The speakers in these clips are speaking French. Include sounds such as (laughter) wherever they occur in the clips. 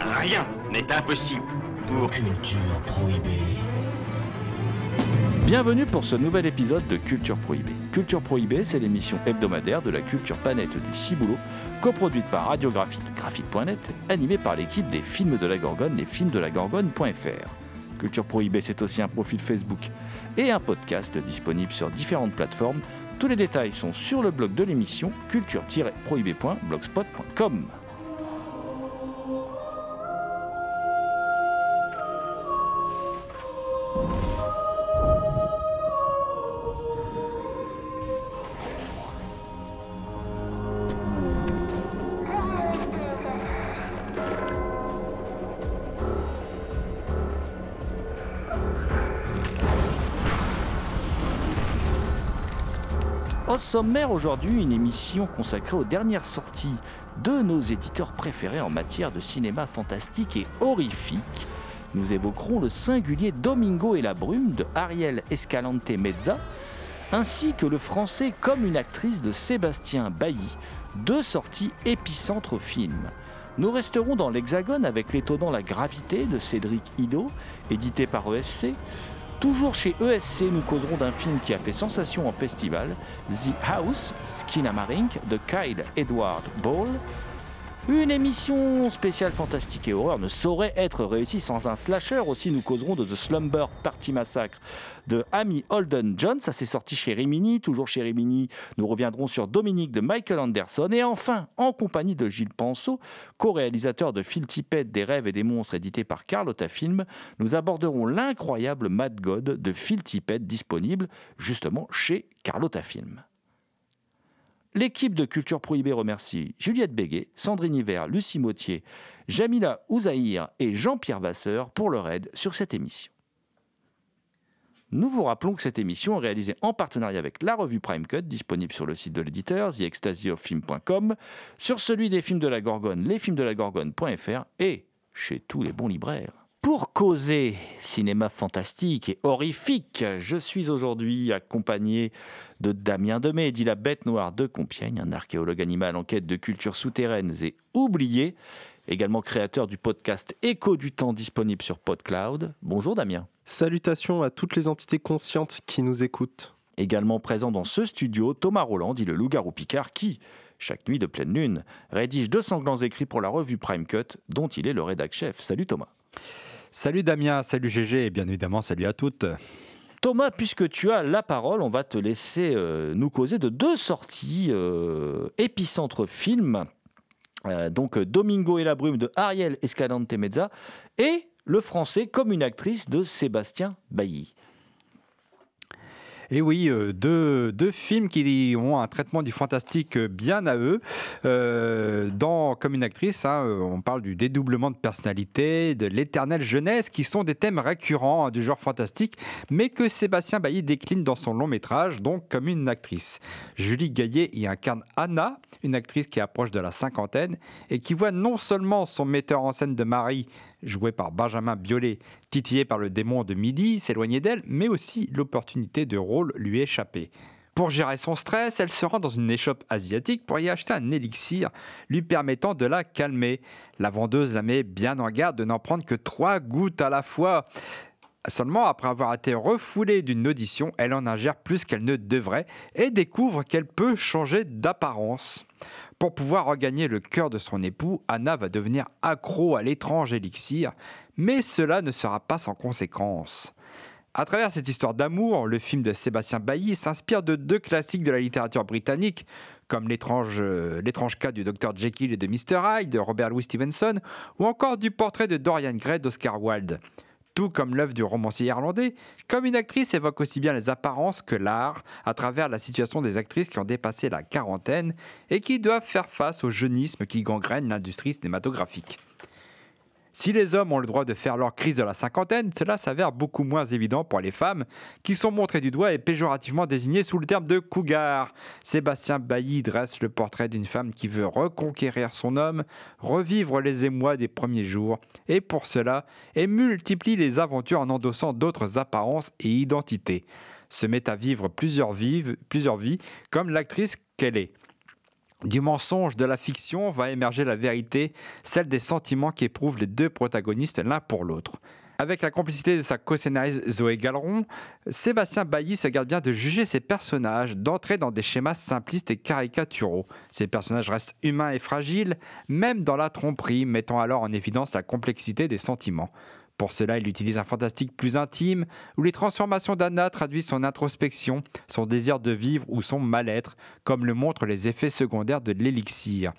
Rien n'est impossible pour... Culture prohibée. Bienvenue pour ce nouvel épisode de Culture Prohibée. Culture Prohibée, c'est l'émission hebdomadaire de la culture planète du Ciboulot, coproduite par Radiographite, graphite.net, animée par l'équipe des films de la Gorgone, les films de la Gorgone.fr. Culture Prohibée, c'est aussi un profil Facebook et un podcast disponible sur différentes plateformes. Tous les détails sont sur le blog de l'émission culture-prohibée.blogspot.com. sommaire aujourd'hui, une émission consacrée aux dernières sorties de nos éditeurs préférés en matière de cinéma fantastique et horrifique. Nous évoquerons le singulier Domingo et la brume de Ariel Escalante Mezza, ainsi que le français comme une actrice de Sébastien Bailly, deux sorties épicentres au film. Nous resterons dans l'Hexagone avec l'étonnant La Gravité de Cédric Ido, édité par ESC, Toujours chez ESC, nous causerons d'un film qui a fait sensation en festival, The House, Skinamarink, de Kyle Edward Ball. Une émission spéciale fantastique et horreur ne saurait être réussie sans un slasher. Aussi, nous causerons de The Slumber Party Massacre de Amy Holden John. Ça s'est sorti chez Rimini. Toujours chez Rimini, nous reviendrons sur Dominique de Michael Anderson. Et enfin, en compagnie de Gilles Penceau, co-réalisateur de Phil Tippett des rêves et des monstres édité par Carlotta Film, nous aborderons l'incroyable Mad God de Phil Tippett disponible justement chez Carlotta Film. L'équipe de Culture Prohibée remercie Juliette Béguet, Sandrine Hiver, Lucie Mautier, Jamila Ouzaïr et Jean-Pierre Vasseur pour leur aide sur cette émission. Nous vous rappelons que cette émission est réalisée en partenariat avec la revue Prime Cut, disponible sur le site de l'éditeur, theextasyofilm.com, sur celui des films de la Gorgone, lesfilmsdelagorgone.fr et chez tous les bons libraires. Pour causer cinéma fantastique et horrifique, je suis aujourd'hui accompagné de Damien Demey, dit la bête noire de Compiègne, un archéologue animal en quête de cultures souterraines et oubliées, également créateur du podcast Écho du temps disponible sur PodCloud. Bonjour Damien. Salutations à toutes les entités conscientes qui nous écoutent. Également présent dans ce studio, Thomas Roland, dit le loup-garou Picard, qui, chaque nuit de pleine lune, rédige deux sanglants écrits pour la revue Prime Cut, dont il est le rédac-chef. Salut Thomas. Salut Damien, salut GG et bien évidemment salut à toutes. Thomas, puisque tu as la parole, on va te laisser euh, nous causer de deux sorties euh, épicentre film. Euh, donc Domingo et la brume de Ariel Escalante Mezza et le français comme une actrice de Sébastien Bailly. Et oui, euh, deux, deux, films qui ont un traitement du fantastique bien à eux. Euh, dans Comme une actrice, hein, on parle du dédoublement de personnalité, de l'éternelle jeunesse, qui sont des thèmes récurrents hein, du genre fantastique, mais que Sébastien Bailly décline dans son long métrage, donc comme une actrice. Julie Gaillet y incarne Anna, une actrice qui approche de la cinquantaine et qui voit non seulement son metteur en scène de mari joué par Benjamin Biolay, titillé par le démon de midi, s'éloigner d'elle, mais aussi l'opportunité de rôle lui échapper. Pour gérer son stress, elle se rend dans une échoppe asiatique pour y acheter un élixir lui permettant de la calmer. La vendeuse la met bien en garde de n'en prendre que trois gouttes à la fois. Seulement, après avoir été refoulée d'une audition, elle en ingère plus qu'elle ne devrait et découvre qu'elle peut changer d'apparence. Pour pouvoir regagner le cœur de son époux, Anna va devenir accro à l'étrange élixir, mais cela ne sera pas sans conséquence. À travers cette histoire d'amour, le film de Sébastien Bailly s'inspire de deux classiques de la littérature britannique, comme l'étrange, cas du Dr Jekyll et de Mr Hyde de Robert Louis Stevenson, ou encore du portrait de Dorian Gray d'Oscar Wilde. Tout comme l'œuvre du romancier irlandais, Comme une actrice évoque aussi bien les apparences que l'art à travers la situation des actrices qui ont dépassé la quarantaine et qui doivent faire face au jeunisme qui gangrène l'industrie cinématographique. Si les hommes ont le droit de faire leur crise de la cinquantaine, cela s'avère beaucoup moins évident pour les femmes, qui sont montrées du doigt et péjorativement désignées sous le terme de cougar. Sébastien Bailly dresse le portrait d'une femme qui veut reconquérir son homme, revivre les émois des premiers jours, et pour cela, elle multiplie les aventures en endossant d'autres apparences et identités. Se met à vivre plusieurs vies, plusieurs vies comme l'actrice qu'elle est. Du mensonge de la fiction va émerger la vérité, celle des sentiments qu'éprouvent les deux protagonistes l'un pour l'autre. Avec la complicité de sa co-scénariste Zoé Galleron, Sébastien Bailly se garde bien de juger ses personnages, d'entrer dans des schémas simplistes et caricaturaux. Ces personnages restent humains et fragiles, même dans la tromperie, mettant alors en évidence la complexité des sentiments. Pour cela, il utilise un fantastique plus intime, où les transformations d'Anna traduisent son introspection, son désir de vivre ou son mal-être, comme le montrent les effets secondaires de l'élixir.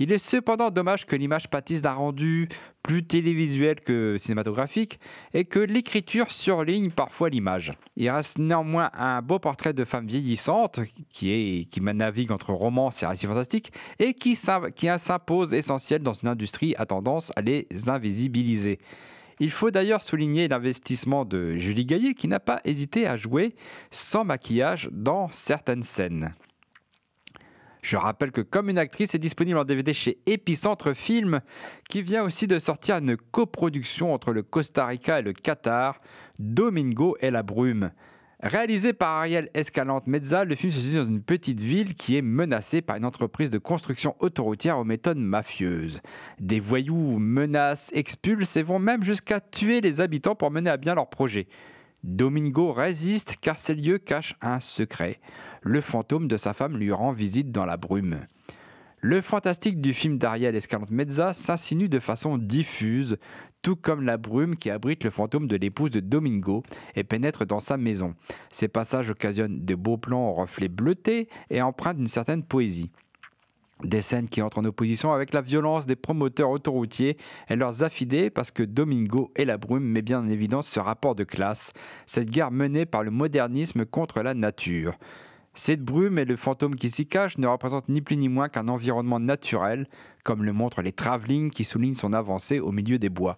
Il est cependant dommage que l'image pâtisse d'un rendu plus télévisuel que cinématographique et que l'écriture surligne parfois l'image. Il reste néanmoins un beau portrait de femme vieillissante qui, qui navigue entre romance et récits fantastiques et qui, qui s'impose essentiel dans une industrie à tendance à les invisibiliser. Il faut d'ailleurs souligner l'investissement de Julie Gaillet qui n'a pas hésité à jouer sans maquillage dans certaines scènes. Je rappelle que Comme une actrice est disponible en DVD chez Epicentre Film, qui vient aussi de sortir une coproduction entre le Costa Rica et le Qatar, Domingo et la brume. Réalisé par Ariel Escalante Mezza, le film se situe dans une petite ville qui est menacée par une entreprise de construction autoroutière aux méthodes mafieuses. Des voyous menacent, expulsent et vont même jusqu'à tuer les habitants pour mener à bien leur projet. Domingo résiste car ces lieux cachent un secret. Le fantôme de sa femme lui rend visite dans la brume. Le fantastique du film d'Ariel Escalante Mezza s'insinue de façon diffuse, tout comme la brume qui abrite le fantôme de l'épouse de Domingo et pénètre dans sa maison. Ces passages occasionnent de beaux plans aux reflets bleutés et empruntent une certaine poésie. Des scènes qui entrent en opposition avec la violence des promoteurs autoroutiers et leurs affidés parce que Domingo et la brume met bien en évidence ce rapport de classe, cette guerre menée par le modernisme contre la nature. Cette brume et le fantôme qui s'y cache ne représentent ni plus ni moins qu'un environnement naturel, comme le montrent les travelling qui soulignent son avancée au milieu des bois.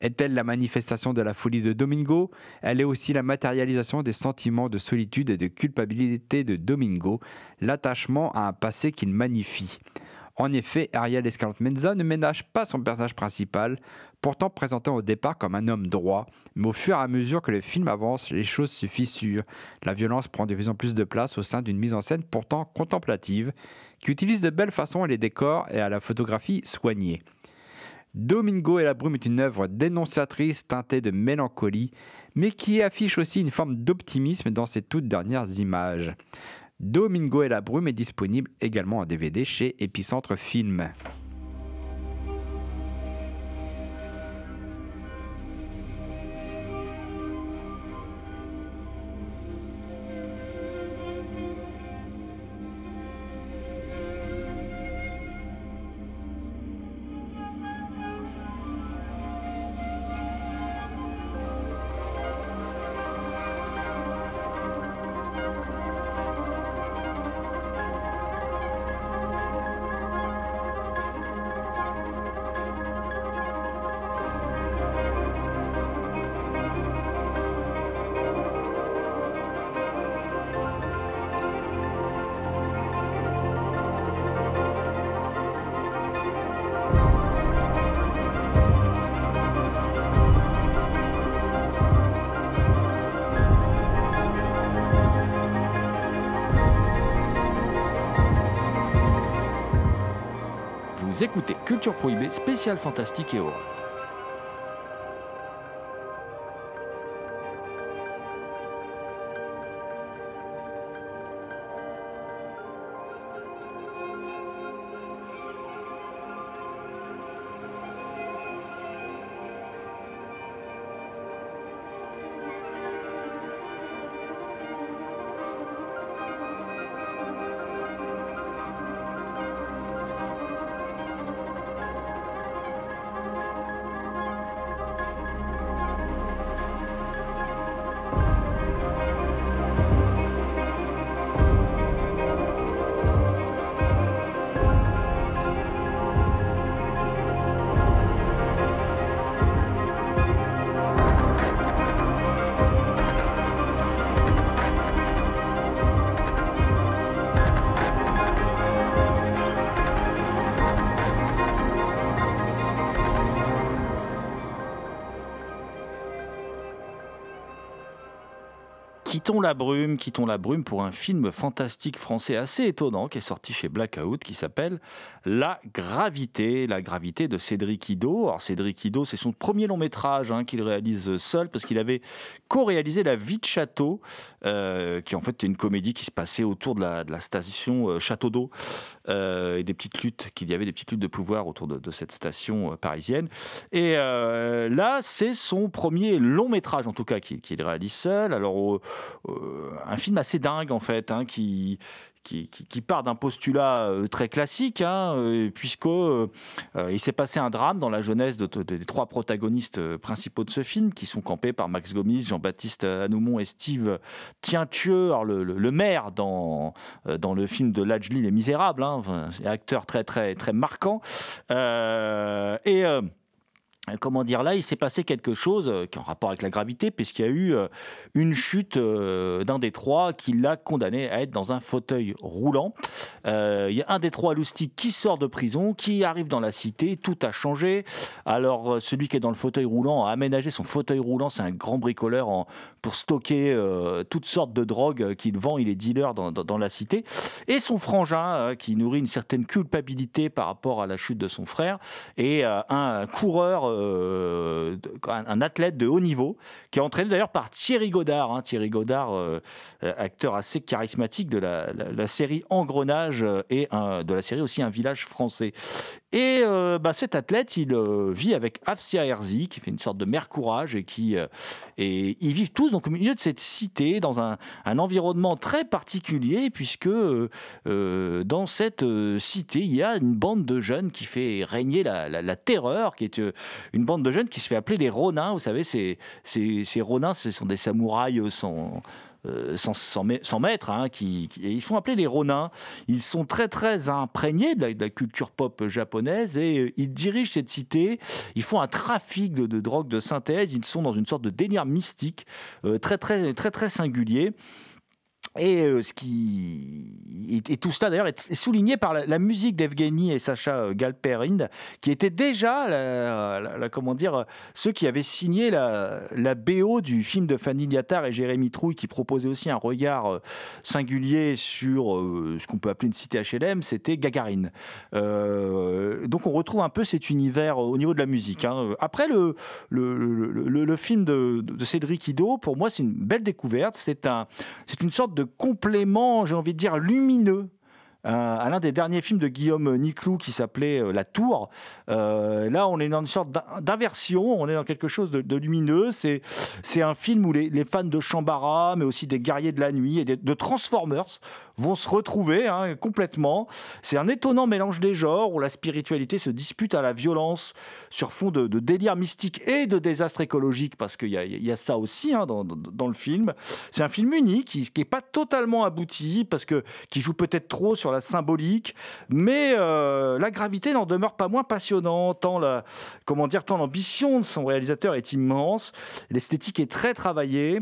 Est-elle la manifestation de la folie de Domingo? Elle est aussi la matérialisation des sentiments de solitude et de culpabilité de Domingo, l'attachement à un passé qu'il magnifie. En effet, Ariel Escalante Menza ne ménage pas son personnage principal, pourtant présenté au départ comme un homme droit, mais au fur et à mesure que le film avance, les choses se fissurent. La violence prend de plus en plus de place au sein d'une mise en scène pourtant contemplative, qui utilise de belles façons les décors et à la photographie soignée. Domingo et la brume est une œuvre dénonciatrice teintée de mélancolie, mais qui affiche aussi une forme d'optimisme dans ses toutes dernières images. Domingo et la brume est disponible également en DVD chez Epicentre Film. Écoutez Culture Prohibée, spécial fantastique et horreur. Quittons la brume, quittons la brume pour un film fantastique français assez étonnant qui est sorti chez Blackout qui s'appelle La Gravité, la gravité de Cédric Ido. Alors Cédric Ido, c'est son premier long métrage hein, qu'il réalise seul parce qu'il avait co-réalisé La Vie de Château, euh, qui en fait est une comédie qui se passait autour de la, station euh, Château d'eau euh, et des petites luttes, qu'il y avait des petites luttes de pouvoir autour de, cette station euh, parisienne. Et euh, là, c'est son premier long métrage en tout cas qu'il réalise seul. Alors un film assez dingue en fait, hein, qui, qui, part d'un postulat euh, très classique, hein, euh, puisque euh, s'est passé un drame dans la jeunesse de- de- des trois protagonistes principaux de ce film, qui sont campés par Max Gomis, Jean-Baptiste Anoumon et Steve Tientieux, le, maire dans, dans le film de Lajli Les Misérables, hein, acteur très très très marquant. Et comment dire, là, il s'est passé quelque chose euh, qui est en rapport avec la gravité, puisqu'il y a eu euh, une chute euh, d'un des trois qui l'a condamné à être dans un fauteuil roulant. Euh, Il y a un des trois loustiques qui sort de prison, qui arrive dans la cité, tout a changé. Alors, euh, celui qui est dans le fauteuil roulant a aménagé son fauteuil roulant, c'est un grand bricoleur pour stocker euh, toutes sortes de drogues euh, qu'il vend, il est dealer dans, la cité. Et son frangin, euh, qui nourrit une certaine culpabilité par rapport à la chute de son frère, et euh, un coureur, euh, un, athlète de haut niveau, qui est entraîné d'ailleurs par Thierry Godard. hein. Thierry Godard, euh, euh, acteur assez charismatique de la, série Engrenage et un- de la série aussi Un village français. Et euh, bah, cet athlète, il euh, vit avec Afsia Herzi, qui fait une sorte de mère courage, et qui euh, et ils vivent tous donc au milieu de cette cité, dans un, un environnement très particulier, puisque dans cette cité, il y a une bande de jeunes qui fait régner la, la- terreur, qui est une bande de jeunes qui se fait appeler les Ronins. Vous savez, ces, ces, ces Ronins, ce sont des samouraïs sans, euh, sans, ma- sans hein, qui, et ils font appeler les Ronins. Ils sont très très imprégnés de la, culture pop japonaise et euh, ils dirigent cette cité. Ils font un trafic de, de drogue de synthèse. Ils sont dans une sorte de délire mystique euh, très très très très singulier. Et euh, ce qui et, tout cela d'ailleurs est souligné par la, musique d'Evgeny et Sacha euh, Galperin, qui étaient déjà la, comment dire ceux qui avaient signé la, BO du film de Fanny Liattard et Jérémy Trouille, qui proposait aussi un regard euh, singulier sur euh, ce qu'on peut appeler une cité HLM. C'était Gagarine. Euh, donc on retrouve un peu cet univers au niveau de la musique. hein. Après le le, le- film de, de Cédric Ido, pour moi c'est une belle découverte. C'est un une sorte de complément, j'ai envie de dire, lumineux euh, à l'un des derniers films de Guillaume Niclou qui s'appelait euh, La Tour. Euh, là, on est dans une sorte d'in- d'inversion, on est dans quelque chose de, lumineux. C'est, c'est un film où les, les fans de Chambara, mais aussi des guerriers de la nuit et des- de Transformers vont se retrouver hein, complètement. C'est un étonnant mélange des genres où la spiritualité se dispute à la violence sur fond de, délire mystique et de désastre écologique, parce qu'il y a, ça aussi hein, dans, le film. C'est un film unique, qui n'est pas totalement abouti, parce que qui joue peut-être trop sur la symbolique, mais euh, la gravité n'en demeure pas moins passionnante, tant l'ambition de son réalisateur est immense, l'esthétique est très travaillée.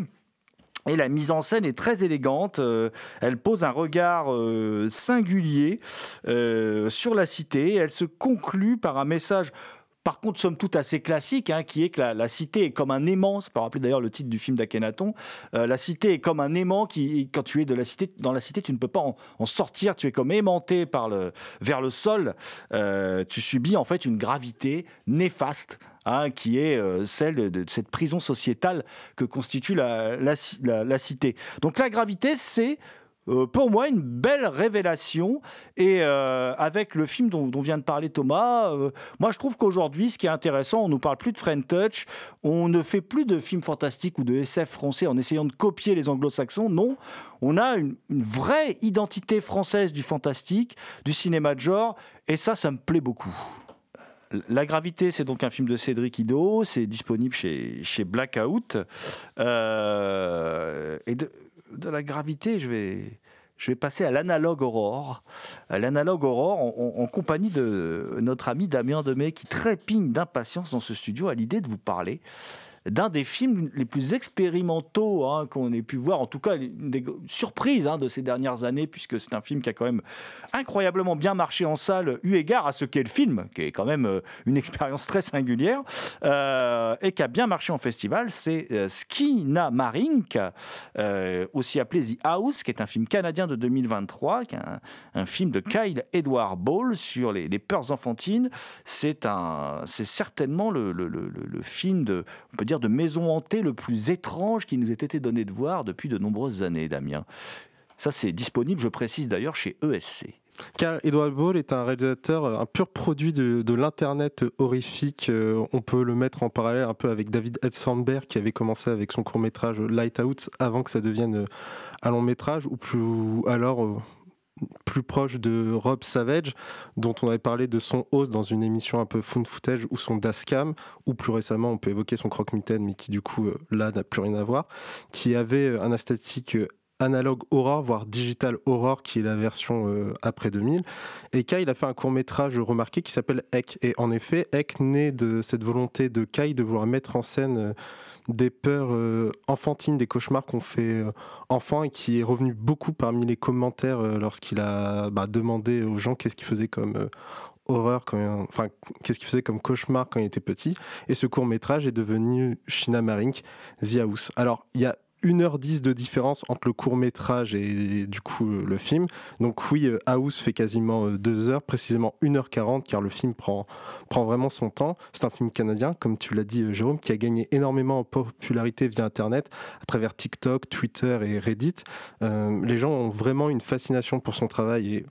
Et la mise en scène est très élégante. euh, elle pose un regard euh, singulier euh, sur la cité. Elle se conclut par un message. Par contre, somme toute assez classique, hein, qui est que la, cité est comme un aimant. Ça peut rappeler d'ailleurs le titre du film d'Akhenaton. La cité est comme un aimant qui, quand tu es de la cité, dans la cité, tu ne peux pas en, sortir. Tu es comme aimanté par le, vers le sol. Tu subis en fait une gravité néfaste qui est euh, celle de, cette prison sociétale que constitue la, la ci- la- la cité. Donc la gravité, c'est euh, pour moi une belle révélation et euh, avec le film dont, vient de parler Thomas, moi je trouve qu'aujourd'hui ce qui est intéressant, on nous parle plus de Friend Touch, on ne fait plus de films fantastiques ou de SF français en essayant de copier les anglo-saxons, non, on a une, une vraie identité française du fantastique, du cinéma de genre et ça, ça me plaît beaucoup. La gravité, c'est donc un film de Cédric Ido, c'est disponible chez, Blackout. Euh, et de, la gravité, je vais, passer à l'analogue Aurore. L'analogue Aurore, en, en- en compagnie de notre ami Damien Demet, qui trépigne d'impatience dans ce studio à l'idée de vous parler d'un des films les plus expérimentaux hein, qu'on ait pu voir, en tout cas une des surprises hein, de ces dernières années, puisque c'est un film qui a quand même incroyablement bien marché en salle, eu égard à ce qu'est le film, qui est quand même euh, une expérience très singulière, euh, et qui a bien marché en festival, c'est euh, Skina Marink, euh, aussi appelé The House, qui est un film canadien de 2023, qui est un, film de Kyle Edward Ball sur les, peurs enfantines. C'est certainement le- le- le- le film de, on peut dire, de maison hantée le plus étrange qui nous ait été donné de voir depuis de nombreuses années, Damien. Ça, c'est disponible, je précise d'ailleurs, chez ESC. Carl Edward Ball est un réalisateur, un pur produit de, l'internet horrifique. Euh, On peut le mettre en parallèle un peu avec David Sandberg qui avait commencé avec son court métrage Lighthouse avant que ça devienne euh, un long métrage, ou plus alors euh, plus proche de Rob Savage, dont on avait parlé de son host dans une émission un peu fun footage ou son Dascam, ou plus récemment on peut évoquer son croque-mitaine, mais qui du coup euh, là n'a plus rien à voir, qui avait euh, un esthétique euh, analogue horror, voire digital horror, qui est la version après 2000. Et Kai, il a fait un court métrage remarqué qui s'appelle Ek. Et en effet, Ek naît de cette volonté de Kai de vouloir mettre en scène des peurs euh, enfantines, des cauchemars qu'on fait euh, enfant et qui est revenu beaucoup parmi les commentaires euh, lorsqu'il a bah, demandé aux gens qu'est-ce qu'ils faisaient comme horreur, enfin qu'est-ce qu'il faisait comme cauchemar quand il était petit. Et ce court métrage est devenu Shina Marink, The House. Alors il y a 1h10 de différence entre le court métrage et du coup euh, le film. Donc oui, euh, House fait quasiment 2 heures, précisément 1h40, car le film prend, prend vraiment son temps. C'est un film canadien, comme tu l'as dit euh, Jérôme, qui a gagné énormément en popularité via Internet, à travers TikTok, Twitter et Reddit. Euh, les gens ont vraiment une fascination pour son travail et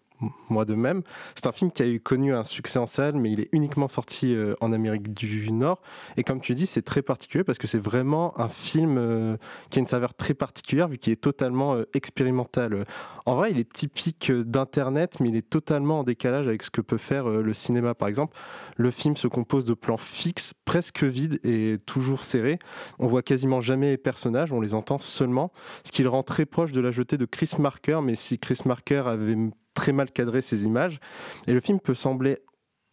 moi de même. C'est un film qui a eu connu un succès en salle, mais il est uniquement sorti euh, en Amérique du Nord. Et comme tu dis, c'est très particulier parce que c'est vraiment un film euh, qui a une saveur très particulière vu qu'il est totalement euh, expérimental. En vrai, il est typique d'Internet, mais il est totalement en décalage avec ce que peut faire le cinéma. Par exemple, le film se compose de plans fixes, presque vides et toujours serrés. On voit quasiment jamais les personnages, on les entend seulement, ce qui le rend très proche de la jetée de Chris Marker, mais si Chris Marker avait très mal cadré ses images. Et le film peut sembler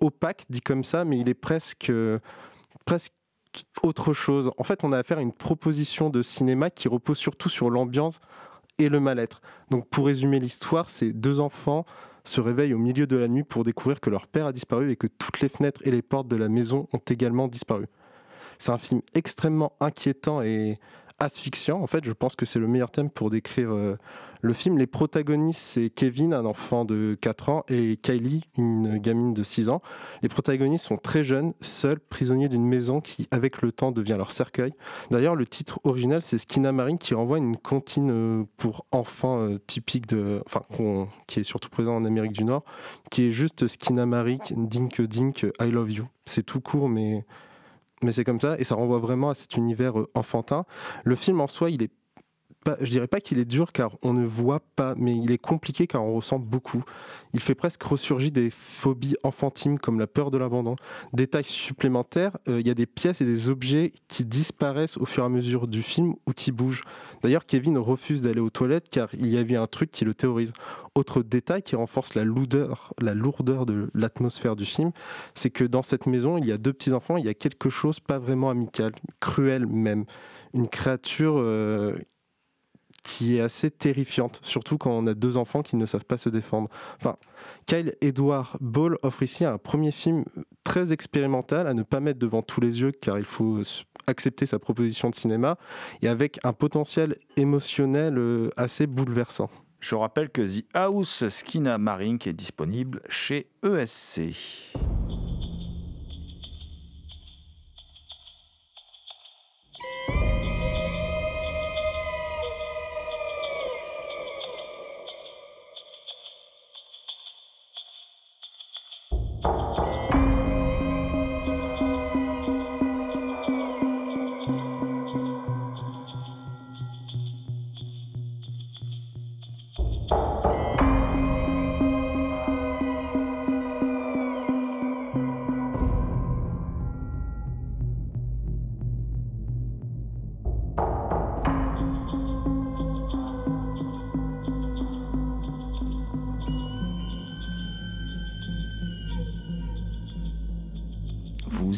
opaque, dit comme ça, mais il est presque, presque autre chose. En fait, on a affaire à une proposition de cinéma qui repose surtout sur l'ambiance et le mal-être. Donc, pour résumer l'histoire, c'est deux enfants se réveillent au milieu de la nuit pour découvrir que leur père a disparu et que toutes les fenêtres et les portes de la maison ont également disparu. C'est un film extrêmement inquiétant et asphyxiant. En fait, je pense que c'est le meilleur thème pour décrire euh, le film. Les protagonistes, c'est Kevin, un enfant de 4 ans, et Kylie, une gamine de 6 ans. Les protagonistes sont très jeunes, seuls, prisonniers d'une maison qui, avec le temps, devient leur cercueil. D'ailleurs, le titre original, c'est Skina Marine, qui renvoie à une comptine euh, pour enfants euh, typique de, enfin, qui est surtout présent en Amérique du Nord, qui est juste Skina Marik, Dink Dink, I Love You. C'est tout court, mais mais c'est comme ça et ça renvoie vraiment à cet univers euh, enfantin. Le film en soi, il est pas, je dirais pas qu'il est dur car on ne voit pas, mais il est compliqué car on ressent beaucoup. Il fait presque ressurgir des phobies enfantines comme la peur de l'abandon. Détail supplémentaire, euh, il y a des pièces et des objets qui disparaissent au fur et à mesure du film ou qui bougent. D'ailleurs, Kevin refuse d'aller aux toilettes car il y avait un truc qui le terrorise. Autre détail qui renforce la lourdeur, la lourdeur de l'atmosphère du film, c'est que dans cette maison, il y a deux petits enfants, il y a quelque chose pas vraiment amical, cruel même, une créature euh, qui est assez terrifiante, surtout quand on a deux enfants qui ne savent pas se défendre. Enfin, Kyle Edward Ball offre ici un premier film très expérimental à ne pas mettre devant tous les yeux car il faut accepter sa proposition de cinéma et avec un potentiel émotionnel euh, assez bouleversant. Je rappelle que The House Skina Marink est disponible chez ESC.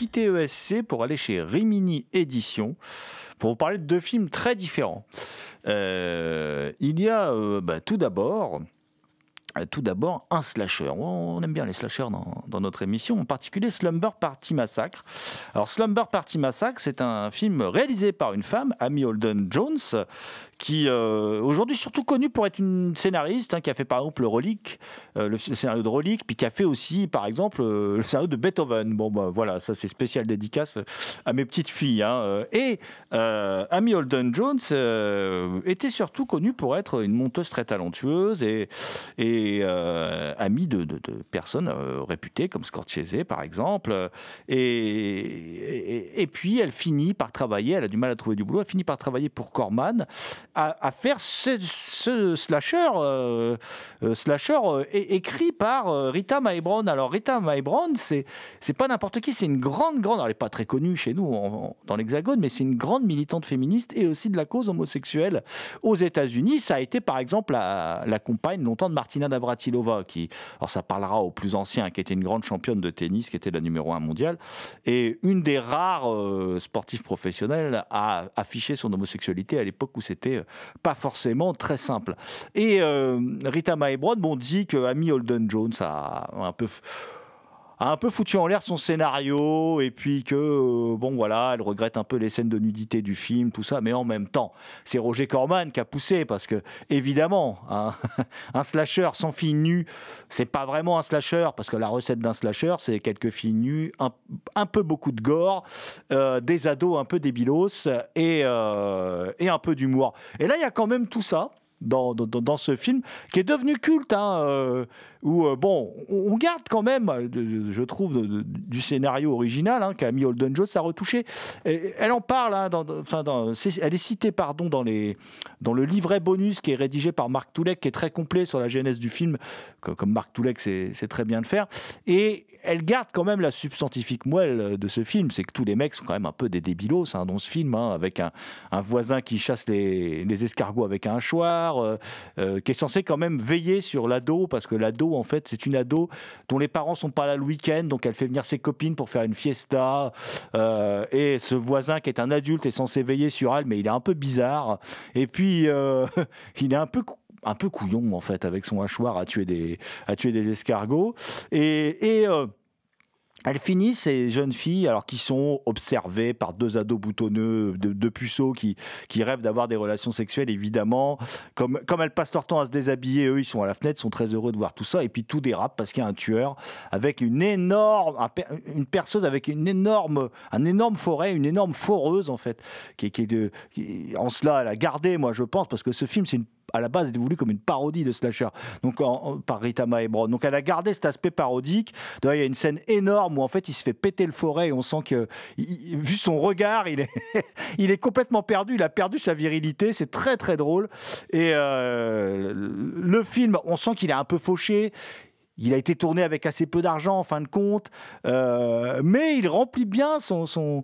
Quitter ESC pour aller chez Rimini Édition pour vous parler de deux films très différents. Euh, il y a euh, bah, tout d'abord euh, tout d'abord, un slasher. On aime bien les slashers dans, notre émission, en particulier Slumber Party Massacre. Alors, Slumber Party Massacre, c'est un film réalisé par une femme, Amy Holden Jones, qui euh, aujourd'hui surtout connue pour être une scénariste, hein, qui a fait par exemple le euh, le, scénario de Relique, puis qui a fait aussi, par exemple, le scénario de Beethoven. Bon, bah, voilà, ça c'est spécial dédicace à mes petites filles. Hein. Et Amy Holden Jones était surtout connue pour être une monteuse très talentueuse et, euh, amie de, personnes euh, réputées comme Scorsese par exemple. Et, et, puis elle finit par travailler, elle a du mal à trouver du boulot, elle finit par travailler pour Corman à, faire ce, slasher, euh, slasher écrit par Rita Mae Alors Rita Mae c'est c'est pas n'importe qui, c'est une grande grande, elle n'est pas très connue chez nous dans l'Hexagone, mais c'est une grande militante féministe et aussi de la cause homosexuelle aux États-Unis. Ça a été par exemple la, la compagne longtemps de Martina Navratilova, qui, alors ça parlera aux plus anciens, qui était une grande championne de tennis, qui était la numéro un mondiale, et une des rares euh, sportifs professionnels à afficher son homosexualité à l'époque où c'était pas forcément très simple. Et euh, Rita Mae bon, dit que Amy Holden Jones a un peu a un peu foutu en l'air son scénario et puis que euh, bon voilà, elle regrette un peu les scènes de nudité du film, tout ça, mais en même temps, c'est Roger Corman qui a poussé parce que évidemment, un, (laughs) slasher sans filles nues, c'est pas vraiment un slasher parce que la recette d'un slasher, c'est quelques filles nues, un, peu beaucoup de gore, euh, des ados un peu débilos et, euh, et un peu d'humour. Et là, il y a quand même tout ça dans, dans, ce film, qui est devenu culte, hein, où, euh, bon, on garde quand même, euh, je trouve, du scénario original, hein, qu'Amy Holden Jones a retouché. elle en parle, hein, dans, elle est citée pardon, dans, le livret bonus qui est rédigé par Marc Toulek, qui est très complet sur la genèse du film, comme Marc Toulek sait, très bien le faire. Et elle garde quand même la substantifique moelle de ce film, c'est que tous les mecs sont quand même un peu des débilos hein, dans ce film, hein, avec un, voisin qui chasse les, escargots avec un euh, euh, qui est censé quand même veiller sur l'ado, parce que l'ado, en fait, c'est une ado dont les parents sont pas là le week-end, donc elle fait venir ses copines pour faire une fiesta. Euh, et ce voisin qui est un adulte est censé veiller sur elle, mais il est un peu bizarre. Et puis, (laughs) il est un peu un peu couillon en fait avec son hachoir à tuer des à tuer des escargots et, et elles finissent, ces jeunes filles, alors qui sont observées par deux ados boutonneux, deux, puceaux qui, qui rêvent d'avoir des relations sexuelles, évidemment. Comme, comme elles passent leur temps à se déshabiller, eux, ils sont à la fenêtre, sont très heureux de voir tout ça. Et puis tout dérape parce qu'il y a un tueur avec une énorme, une perceuse avec une énorme, un énorme forêt, une énorme foreuse, en fait, qui, qui en cela, elle a gardé, moi, je pense, parce que ce film, c'est une à la base était voulu comme une parodie de slasher, donc par Rita Mae Donc elle a gardé cet aspect parodique. D'ailleurs, il y a une scène énorme où en fait il se fait péter le forêt et on sent que, vu son regard, il est, (laughs) il est complètement perdu. Il a perdu sa virilité. C'est très très drôle. Et euh, le film, on sent qu'il est un peu fauché. Il a été tourné avec assez peu d'argent en fin de compte, euh, mais il remplit bien son, son,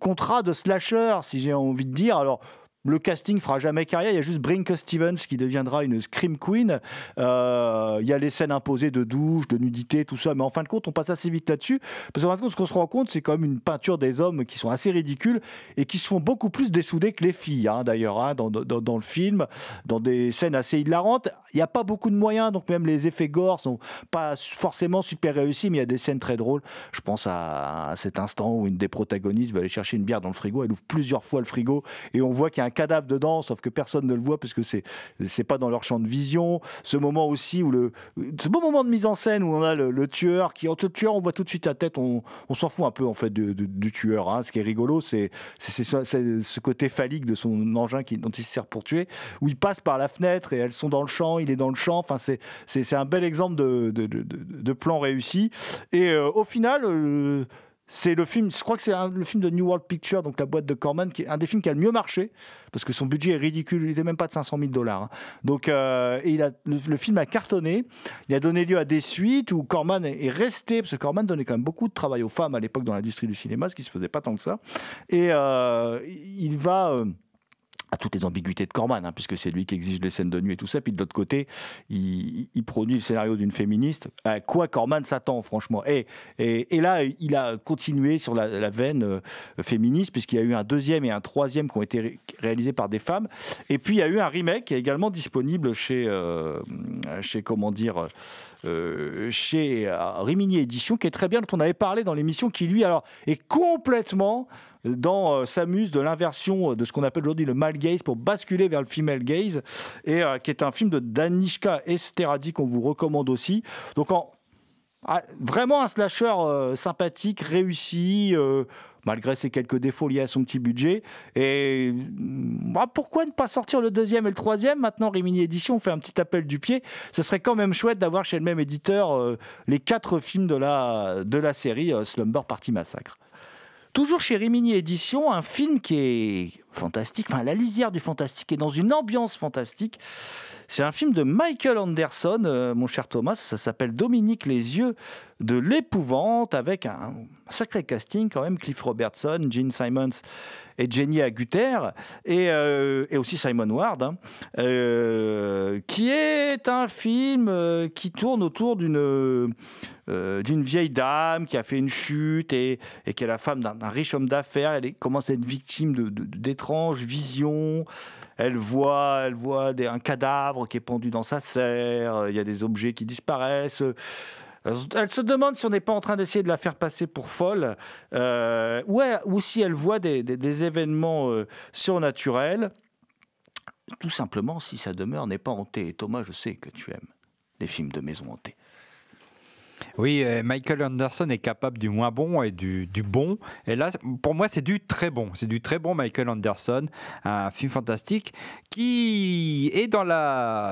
contrat de slasher, si j'ai envie de dire. Alors, le casting fera jamais carrière. Il y a juste Brinke Stevens qui deviendra une Scream Queen. Euh, il y a les scènes imposées de douche, de nudité, tout ça. Mais en fin de compte, on passe assez vite là-dessus. Parce qu'en fin de compte, ce qu'on se rend compte, c'est quand même une peinture des hommes qui sont assez ridicules et qui se font beaucoup plus dessouder que les filles, hein, d'ailleurs, hein, dans, dans, le film, dans des scènes assez hilarantes. Il n'y a pas beaucoup de moyens, donc même les effets gore sont pas forcément super réussis, mais il y a des scènes très drôles. Je pense à, à cet instant où une des protagonistes va aller chercher une bière dans le frigo. Elle ouvre plusieurs fois le frigo et on voit qu'il y a un cadavre dedans, sauf que personne ne le voit parce que c'est c'est pas dans leur champ de vision. Ce moment aussi où le ce beau moment de mise en scène où on a le, tueur qui entre le tueur on voit tout de suite la tête, on, on s'en fout un peu en fait du tueur. Hein. Ce qui est rigolo, c'est c'est ce côté phallique de son engin qui, dont il se sert pour tuer, où il passe par la fenêtre et elles sont dans le champ, il est dans le champ. Enfin c'est c'est un bel exemple de, de, de, plan réussi. Et euh, au final. Euh, c'est le film, je crois que c'est le film de New World Picture, donc la boîte de Corman, qui est un des films qui a le mieux marché, parce que son budget est ridicule, il n'était même pas de 500 000 dollars. Hein. Donc, euh, a, le, film a cartonné, il a donné lieu à des suites où Corman est, resté, parce que Corman donnait quand même beaucoup de travail aux femmes à l'époque dans l'industrie du cinéma, ce qui se faisait pas tant que ça. Et euh, il va. Euh, à toutes les ambiguïtés de Corman, hein, puisque c'est lui qui exige les scènes de nuit et tout ça. Puis de l'autre côté, il, produit le scénario d'une féministe. À quoi Corman s'attend, franchement et, là, il a continué sur la, veine euh, féministe, puisqu'il y a eu un deuxième et un troisième qui ont été réalisés par des femmes. Et puis, il y a eu un remake qui est également disponible chez, euh, chez comment dire, euh, chez Rimini Édition, qui est très bien, dont on avait parlé dans l'émission, qui lui, alors, est complètement dans euh, s'amuse de l'inversion de ce qu'on appelle aujourd'hui le male gaze pour basculer vers le female gaze et euh, qui est un film de Danishka Esteradi qu'on vous recommande aussi. Donc ah, vraiment un slasher euh, sympathique, réussi, malgré ses quelques défauts liés à son petit budget. Et bah, pourquoi ne pas sortir le deuxième et le troisième? Maintenant, Rimini Édition fait un petit appel du pied. Ce serait quand même chouette d'avoir chez le même éditeur les quatre films de la, de la série Slumber Party Massacre. Toujours chez Rimini Édition, un film qui est fantastique, enfin la lisière du fantastique et dans une ambiance fantastique. C'est un film de Michael Anderson, euh, mon cher Thomas. Ça s'appelle Dominique les yeux de l'épouvante avec un sacré casting quand même. Cliff Robertson, Gene Simons et Jenny Agutter et, euh, et aussi Simon Ward, hein. euh, qui est un film qui tourne autour d'une d'une vieille dame qui a fait une chute et, et qui est la femme d'un riche homme d'affaires. Elle commence à être victime de, visions. Elle voit, elle voit un cadavre qui est pendu dans sa serre. Il y a des objets qui disparaissent. Elle se demande si on n'est pas en train d'essayer de la faire passer pour folle, euh, ou, si elle voit des, événements euh, surnaturels. Tout simplement, si sa demeure n'est pas hantée. Thomas, je sais que tu aimes les films de maison hantée. Oui, euh, Michael Anderson est capable du moins bon et du, bon. Et là, pour moi, c'est du très bon. C'est du très bon Michael Anderson, un film fantastique qui est dans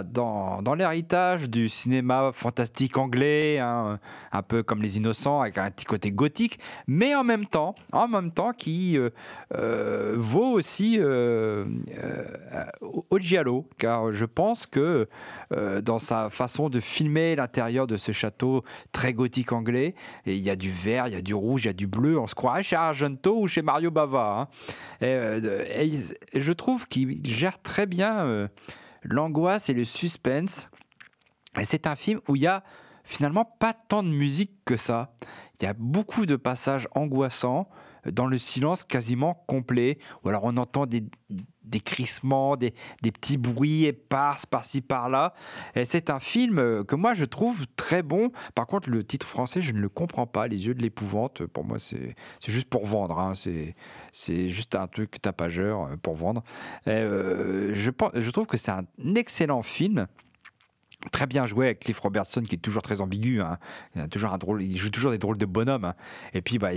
dans, dans l'héritage du cinéma fantastique anglais, hein, un peu comme Les Innocents, avec un petit côté gothique, mais en même temps, en même temps, qui euh, euh, vaut aussi au giallo, car je pense que dans sa façon de filmer l'intérieur de ce château très gothique anglais. Et il y a du vert, il y a du rouge, il y a du bleu. On se croirait chez Argento ou chez Mario Bava. Hein. Euh, et, je trouve qu'il gère très bien euh, l'angoisse et le suspense. Et c'est un film où il y a finalement pas tant de musique que ça. Il y a beaucoup de passages angoissants dans le silence quasiment complet, ou alors on entend des, des crissements, des, petits bruits épars par-ci par-là. Et c'est un film que moi je trouve très bon. Par contre, le titre français, je ne le comprends pas. Les yeux de l'épouvante, pour moi, c'est juste pour vendre. Hein. C'est juste un truc tapageur euh, pour vendre. Euh, je, pense, je trouve que c'est un excellent film très bien joué avec Cliff Robertson qui est toujours très ambigu. Hein. Il, a toujours un drôle, il joue toujours des drôles de bonhommes. Hein. Et puis, bah,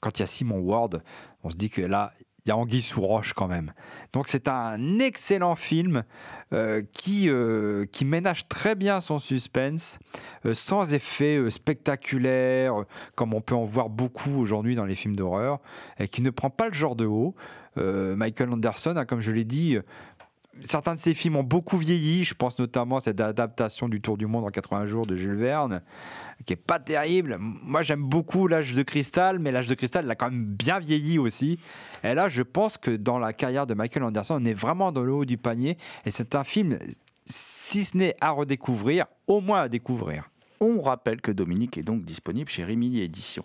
quand il y a Simon Ward, on se dit que là, il y a Anguille sous roche quand même. Donc c'est un excellent film euh, qui, euh, qui ménage très bien son suspense, euh, sans effets spectaculaires, comme on peut en voir beaucoup aujourd'hui dans les films d'horreur, et qui ne prend pas le genre de haut. Michael Anderson, hein, comme je l'ai dit, certains de ces films ont beaucoup vieilli. Je pense notamment à cette adaptation du Tour du Monde en 80 jours de Jules Verne, qui est pas terrible. Moi, j'aime beaucoup L'âge de cristal, mais L'âge de cristal, il a quand même bien vieilli aussi. Et là, je pense que dans la carrière de Michael Anderson, on est vraiment dans le haut du panier. Et c'est un film, si ce n'est à redécouvrir, au moins à découvrir. On rappelle que Dominique est donc disponible chez Rimini Éditions.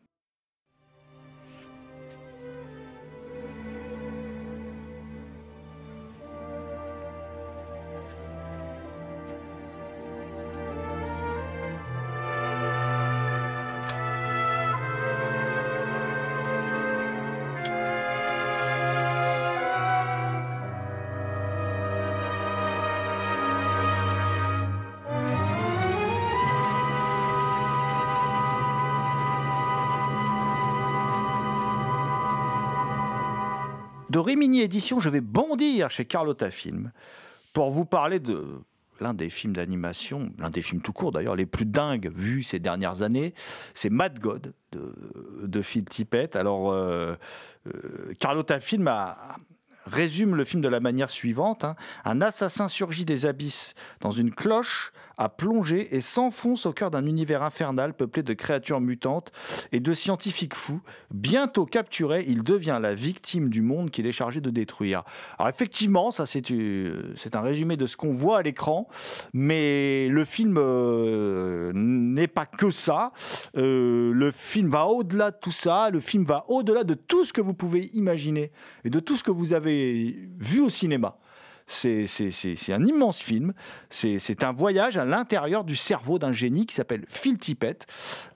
Rimini Édition, je vais bondir chez Carlotta Film pour vous parler de l'un des films d'animation, l'un des films tout court d'ailleurs, les plus dingues vus ces dernières années. C'est Mad God de, de Phil Tippett. Alors, euh, euh, Carlotta Film a, résume le film de la manière suivante. Hein. Un assassin surgit des abysses dans une cloche à plonger et s'enfonce au cœur d'un univers infernal peuplé de créatures mutantes et de scientifiques fous. Bientôt capturé, il devient la victime du monde qu'il est chargé de détruire. Alors effectivement, ça c'est euh, un résumé de ce qu'on voit à l'écran, mais le film euh, n'est pas que ça. Euh, le film va au-delà de tout ça. Le film va au-delà de tout ce que vous pouvez imaginer et de tout ce que vous avez vu au cinéma. C'est un immense film. C'est un voyage à l'intérieur du cerveau d'un génie qui s'appelle Phil Tippett.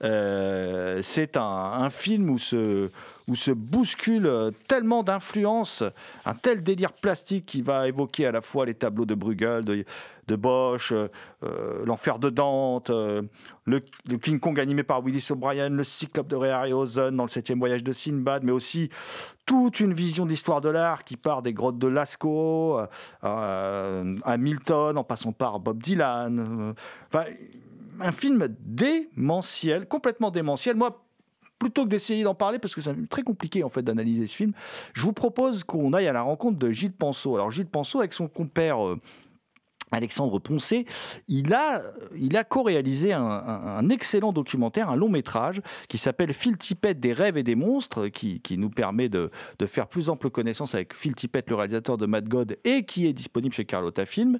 Euh, c'est un, film où se, où se bouscule tellement d'influences, un tel délire plastique qui va évoquer à la fois les tableaux de Bruegel, de, de Bosch, euh, l'enfer de Dante, euh, le, King Kong animé par Willis O'Brien, le Cyclope de Ray Harryhausen dans le septième voyage de Sinbad, mais aussi toute une vision d'histoire de l'art qui part des grottes de Lascaux euh, à Milton, en passant par Bob Dylan. un film démentiel, complètement démentiel. Moi, plutôt que d'essayer d'en parler, parce que c'est très compliqué en fait d'analyser ce film, je vous propose qu'on aille à la rencontre de Gilles Penseau. Alors Gilles Penseau, avec son compère Alexandre Poncé, il a, il a co-réalisé un, excellent documentaire, un long métrage qui s'appelle Phil Tippett des rêves et des monstres, qui, nous permet de, faire plus ample connaissance avec Phil Tippett, le réalisateur de Mad God, et qui est disponible chez Carlotta Film.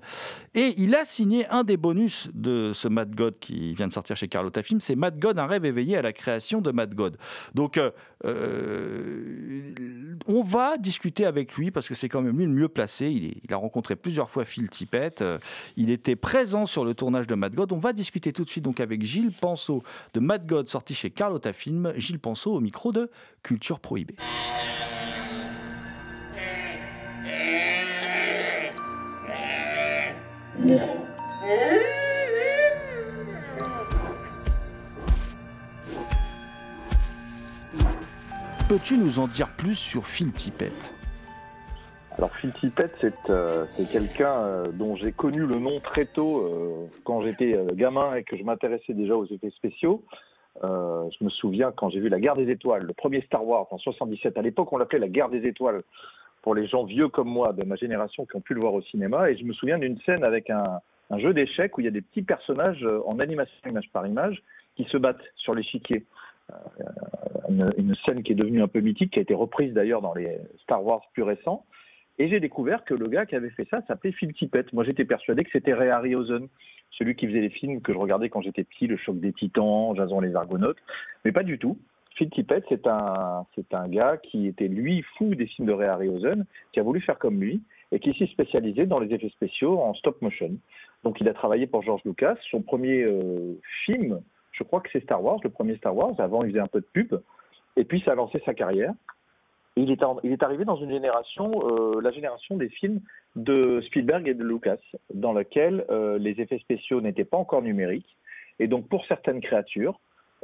Et il a signé un des bonus de ce Mad God qui vient de sortir chez Carlotta Film, c'est Mad God, un rêve éveillé à la création de Mad God. Donc, euh, euh, on va discuter avec lui parce que c'est quand même lui le mieux placé. Il, a rencontré plusieurs fois Phil Tippett. Euh, il était présent sur le tournage de Mad God. On va discuter tout de suite donc avec Gilles Penseau de Mad God, sorti chez Carlotta Film. Gilles Penseau au micro de Culture Prohibée. Peux-tu nous en dire plus sur Phil Tippett? Alors Tippett, euh, c'est quelqu'un euh, dont j'ai connu le nom très tôt euh, quand j'étais gamin et que je m'intéressais déjà aux effets spéciaux. je me souviens quand j'ai vu La Guerre des Étoiles, le premier Star Wars en 77. À l'époque, on l'appelait La Guerre des Étoiles pour les gens vieux comme moi de ma génération qui ont pu le voir au cinéma. Et je me souviens d'une scène avec un, jeu d'échecs où il y a des petits personnages en animation image par image qui se battent sur l'échiquier. Une, une, scène qui est devenue un peu mythique, qui a été reprise d'ailleurs dans les Star Wars plus récents. Et j'ai découvert que le gars qui avait fait ça s'appelait Phil Tippett. Moi, j'étais persuadé que c'était Ray Harryhausen, celui qui faisait les films que je regardais quand j'étais petit, Le Choc des Titans, Jason les Argonautes. Mais pas du tout. Phil Tippett, c'est un, c'est un gars qui était, lui, fou des films de Ray Harryhausen, qui a voulu faire comme lui, et qui s'est spécialisé dans les effets spéciaux en stop motion. Donc, il a travaillé pour George Lucas. Son premier euh, film, je crois que c'est Star Wars, le premier Star Wars. Avant, il faisait un peu de pub. Et puis, ça a lancé sa carrière il est, arrivé dans une génération, euh, la génération des films de Spielberg et de Lucas, dans laquelle euh, les effets spéciaux n'étaient pas encore numériques. Et donc, pour certaines créatures,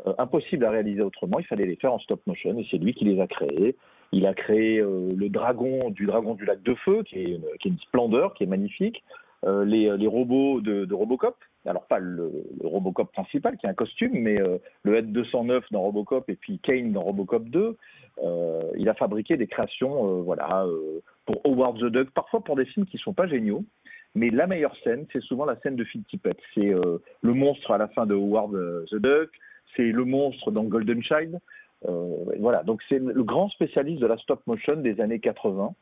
euh, impossible à réaliser autrement, il fallait les faire en stop motion. Et c'est lui qui les a créés. Il a créé le dragon du dragon du lac de feu, qui est, qui est une splendeur, qui est magnifique. Les, les, robots de, de, Robocop, alors pas le, le, Robocop principal qui est un costume, mais le Head 209 dans Robocop et puis Kane dans Robocop 2. Euh, il a fabriqué des créations, euh, voilà, euh, pour Howard the Duck, parfois pour des films qui sont pas géniaux. Mais la meilleure scène, c'est souvent la scène de Phil Tippett. C'est le monstre à la fin de Howard the Duck, c'est le monstre dans Golden Child. voilà, donc c'est le grand spécialiste de la stop motion des années 80,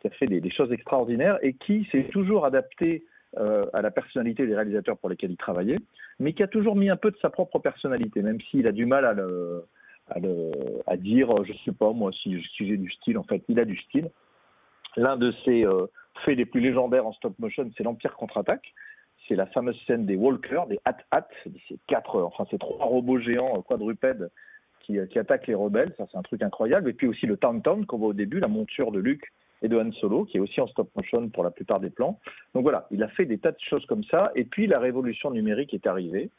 qui a fait des choses extraordinaires et qui s'est toujours adapté euh, à la personnalité des réalisateurs pour lesquels il travaillait, mais qui a toujours mis un peu de sa propre personnalité, même s'il a du mal à, le, dire, je sais pas moi si, j'ai du style. En fait, il a du style. L'un de ses euh, faits les plus légendaires en stop motion, c'est l'Empire contre-attaque. C'est la fameuse scène des walkers, des hat-hat, ces quatre, enfin ces trois robots géants quadrupèdes qui, attaquent les rebelles. Ça, c'est un truc incroyable. Et puis aussi le Town qu'on voit au début, la monture de Luke et de Han Solo, qui est aussi en stop motion pour la plupart des plans. Donc voilà, il a fait des tas de choses comme ça. Et puis la révolution numérique est arrivée.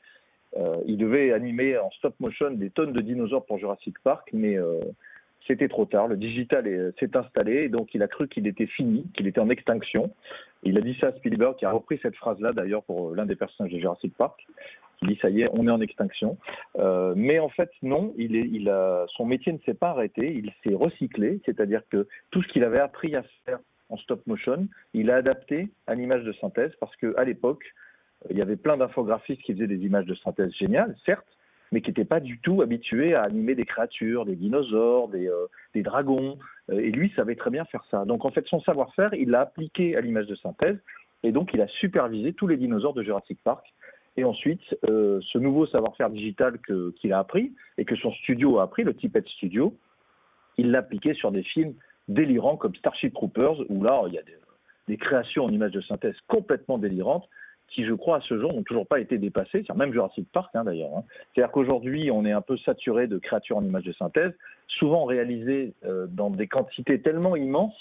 Euh, il devait animer en stop motion des tonnes de dinosaures pour Jurassic Park, mais euh, c'était trop tard. Le digital s'est installé, et donc il a cru qu'il était fini, qu'il était en extinction. Il a dit ça à Spielberg, qui a repris cette phrase-là d'ailleurs pour l'un des personnages de Jurassic Park. Il dit ça y est, on est en extinction. Euh, mais en fait, non, il est, il a, son métier ne s'est pas arrêté, il s'est recyclé, c'est-à-dire que tout ce qu'il avait appris à faire en stop motion, il a adapté à l'image de synthèse parce qu'à l'époque, il y avait plein d'infographistes qui faisaient des images de synthèse géniales, certes, mais qui n'étaient pas du tout habitués à animer des créatures, des dinosaures, des, euh, des dragons. Euh, et lui savait très bien faire ça. Donc en fait, son savoir-faire, il l'a appliqué à l'image de synthèse, et donc il a supervisé tous les dinosaures de Jurassic Park. Et ensuite, euh, ce nouveau savoir-faire digital qu'il a appris et que son studio a appris, le Tippett Studio, il l'a appliqué sur des films délirants comme Starship Troopers, où là, il y a des, créations en images de synthèse complètement délirantes qui, je crois, à ce jour, n'ont toujours pas été dépassées, même Jurassic Park hein, d'ailleurs. Hein. C'est-à-dire qu'aujourd'hui, on est un peu saturé de créatures en images de synthèse, souvent réalisées euh, dans des quantités tellement immenses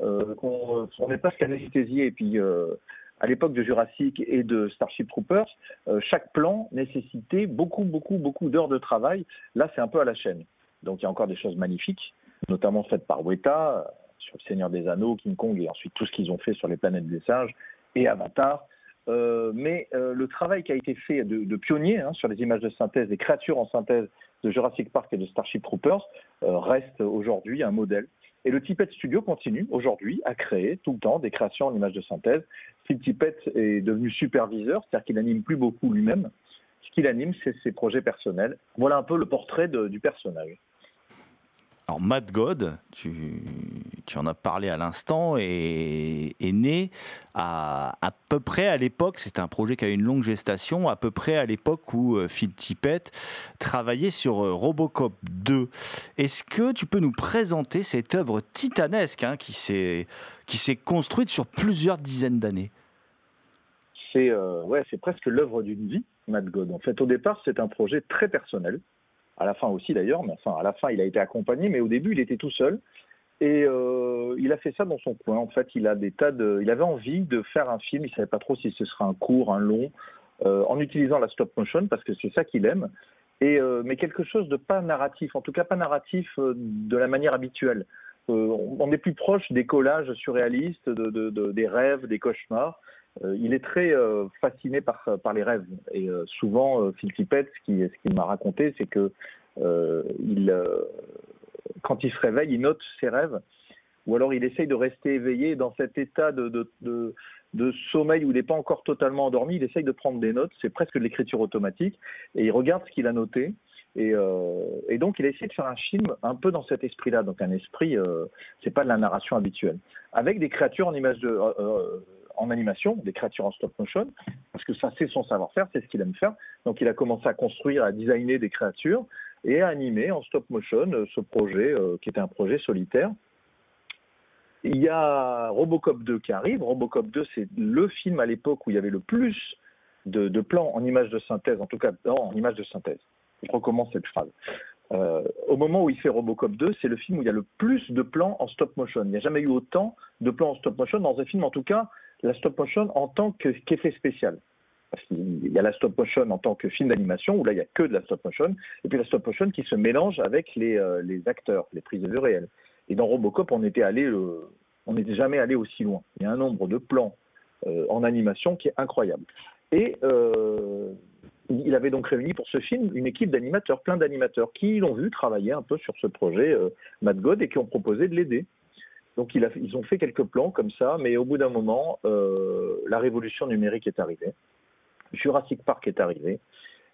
euh, qu'on n'est pas anesthésié. Et puis, à l'époque de Jurassic et de Starship Troopers, euh, chaque plan nécessitait beaucoup, beaucoup, beaucoup d'heures de travail. Là, c'est un peu à la chaîne. Donc, il y a encore des choses magnifiques, notamment faites par Weta, euh, sur Le Seigneur des Anneaux, King Kong, et ensuite tout ce qu'ils ont fait sur les planètes des singes et Avatar. Euh, mais le travail qui a été fait de, de pionnier hein, sur les images de synthèse, des créatures en synthèse de Jurassic Park et de Starship Troopers, reste aujourd'hui un modèle et le Tippett Studio continue aujourd'hui à créer tout le temps des créations en images de synthèse. Phil Tippett est devenu superviseur, c'est-à-dire qu'il n'anime plus beaucoup lui-même. Ce qu'il anime, c'est ses projets personnels. Voilà un peu le portrait du personnage. Alors, Mad God, tu, tu en as parlé à l'instant, est, est, né à, à peu près à l'époque, c'est un projet qui a une longue gestation, à peu près à l'époque où euh, Phil Tippett travaillait sur euh, Robocop 2. Est-ce que tu peux nous présenter cette œuvre titanesque hein, qui s'est construite sur plusieurs dizaines d'années? C'est euh, presque l'œuvre d'une vie, Mad God. En fait, au départ, c'est un projet très personnel à la fin aussi d'ailleurs, mais enfin à la fin il a été accompagné, mais au début il était tout seul. Et euh, il a fait ça dans son coin. En fait, il a des tas de, il avait envie de faire un film. Il savait pas trop si ce serait un court, un long, euh, en utilisant la stop motion parce que c'est ça qu'il aime. Et euh, mais quelque chose de pas narratif, en tout cas pas narratif de la manière habituelle. On est plus proche des collages surréalistes, de, de, de, des rêves, des cauchemars. Euh, il est très euh, fasciné par, les rêves. Et euh, souvent, Phil Tippett, ce qu'il m'a raconté, c'est que quand il se réveille, il note ses rêves, ou alors il essaye de rester éveillé dans cet état de, sommeil où il n'est pas encore totalement endormi. Il essaye de prendre des notes, c'est presque de l'écriture automatique, et il regarde ce qu'il a noté. Et, donc, il a essayé de faire un film un peu dans cet esprit-là, donc un esprit, euh, c'est pas de la narration habituelle, avec des créatures en image de, en animation, des créatures en stop motion, parce que ça c'est son savoir-faire, c'est ce qu'il aime faire. Donc il a commencé à construire, à designer des créatures et à animer en stop motion euh, ce projet euh, qui était un projet solitaire. Il y a Robocop 2 qui arrive. Robocop 2, c'est le film à l'époque où il y avait le plus de, plans en images de synthèse, en tout cas en images de synthèse. Je recommence cette phrase. Euh, au moment où il fait Robocop 2, c'est le film où il y a le plus de plans en stop motion. Il n'y a jamais eu autant de plans en stop motion dans un film, en tout cas, la stop motion en tant qu'effet spécial. Parce qu'il y a la stop motion en tant que film d'animation, où là, il n'y a que de la stop motion, et puis la stop motion qui se mélange avec les, euh, acteurs, les prises de vue réelles. Et dans Robocop, on était allé, euh, on n'était jamais allé aussi loin. Il y a un nombre de plans euh, en animation qui est incroyable. Et il avait donc réuni pour ce film une équipe d'animateurs, plein d'animateurs, qui l'ont vu travailler un peu sur ce projet Mad God et qui ont proposé de l'aider. Donc a, ils ont fait quelques plans comme ça, mais au bout d'un moment, euh, la révolution numérique est arrivée. Jurassic Park est arrivé.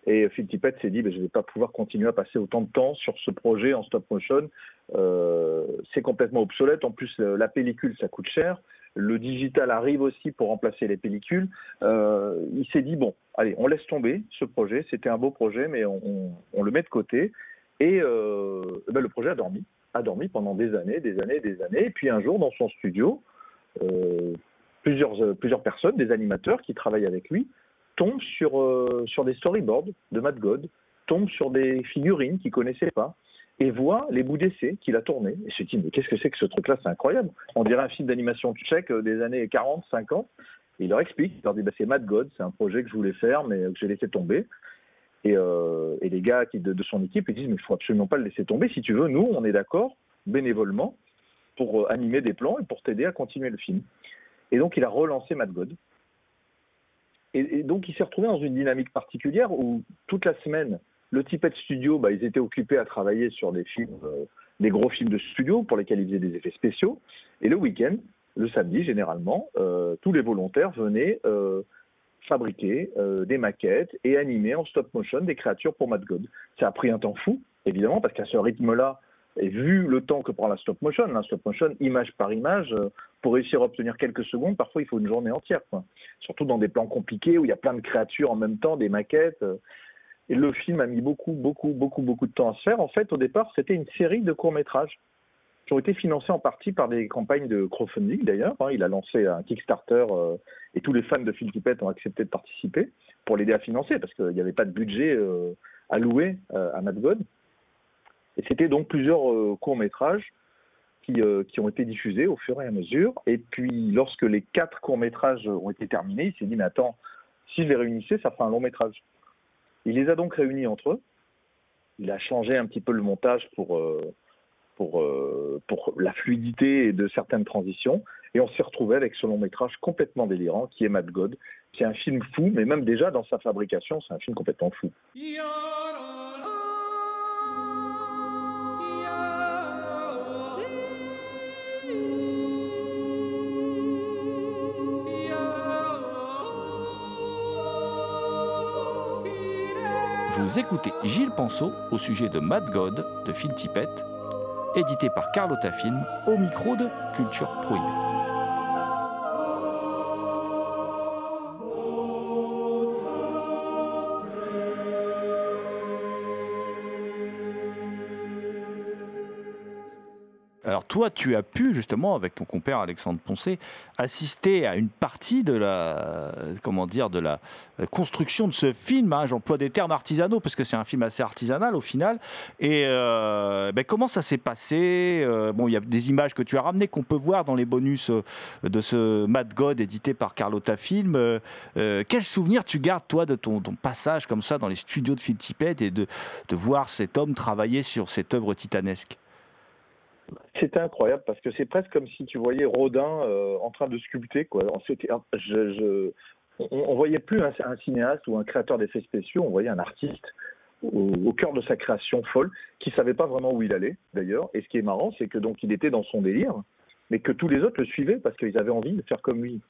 Et Phil Tippett s'est dit, ben, je ne vais pas pouvoir continuer à passer autant de temps sur ce projet en stop motion. Euh, c'est complètement obsolète. En plus, la pellicule, ça coûte cher. le digital arrive aussi pour remplacer les pellicules. Euh, il s'est dit bon, allez, on laisse tomber ce projet. C'était un beau projet, mais on, le met de côté. Et ben, le projet a dormi, a dormi pendant des années, des années, des années. Et puis un jour, dans son studio, euh, plusieurs, plusieurs personnes, des animateurs qui travaillent avec lui, tombent sur, sur des storyboards de Matt God, tombent sur des figurines qu'ils connaissaient pas et voit les bouts d'essai qu'il a tournés. Et se dit, mais qu'est-ce que c'est que ce truc-là? C'est incroyable. On dirait un film d'animation tchèque euh, des années 40, 50. Et il leur explique, il leur dit, bah, c'est Mad God, c'est un projet que je voulais faire, mais que j'ai laissé tomber. Et, euh, et les gars qui, de, son équipe, ils disent, mais il faut absolument pas le laisser tomber. Si tu veux, nous, on est d'accord, bénévolement, pour euh, animer des plans et pour t'aider à continuer le film. Et donc, il a relancé Mad God. Et, donc, il s'est retrouvé dans une dynamique particulière où toute la semaine, le Tipeee Studio, bah, ils étaient occupés à travailler sur des films, euh, des gros films de studio pour lesquels ils faisaient des effets spéciaux. Et le week-end, le samedi généralement, tous les volontaires venaient fabriquer des maquettes et animer en stop motion des créatures pour Mad God. Ça a pris un temps fou, évidemment, parce qu'à ce rythme-là, et vu le temps que prend la stop motion, la stop motion, image par image, pour réussir à obtenir quelques secondes, parfois il faut une journée entière. Surtout dans des plans compliqués où il y a plein de créatures en même temps, des maquettes. Et le film a mis beaucoup, beaucoup, beaucoup, beaucoup de temps à se faire. En fait, au départ, c'était une série de courts-métrages qui ont été financés en partie par des campagnes de crowdfunding d'ailleurs. Hein. Il a lancé un Kickstarter euh, et tous les fans de Phil Tippett ont accepté de participer pour l'aider à financer parce qu'il n'y avait pas de budget euh, alloué euh, à Mad God. Et c'était donc plusieurs courts-métrages qui, qui, ont été diffusés au fur et à mesure. Et puis, lorsque les quatre courts-métrages ont été terminés, il s'est dit, mais attends, si je les réunissais, ça fera un long-métrage. Il les a donc réunis entre eux. Il a changé un petit peu le montage pour, pour, euh, pour la fluidité de certaines transitions. Et on s'est retrouvé avec ce long métrage complètement délirant qui est Mad God, qui est un film fou, mais même déjà dans sa fabrication, c'est un film complètement fou. Vous écoutez Gilles Penseau au sujet de Mad God de Phil Tippett, édité par Carlotta Film au micro de Culture Prohibée. Toi, tu as pu justement, avec ton compère Alexandre Poncé, assister à une partie de la, comment dire, de la construction de ce film. Hein. J'emploie des termes artisanaux parce que c'est un film assez artisanal au final. Et euh, ben, comment ça s'est passé euh, Bon, il y a des images que tu as ramenées qu'on peut voir dans les bonus euh, de ce Mad God édité par Carlotta Film. quel souvenir tu gardes toi de ton, passage comme ça dans les studios de Phil et de, de voir cet homme travailler sur cette œuvre titanesque? C'était incroyable parce que c'est presque comme si tu voyais Rodin euh, en train de sculpter. On, ne voyait plus un, cinéaste ou un créateur d'effets spéciaux, on voyait un artiste au, cœur de sa création folle qui savait pas vraiment où il allait d'ailleurs. Et ce qui est marrant, c'est que donc il était dans son délire, mais que tous les autres le suivaient parce qu'ils avaient envie de faire comme lui.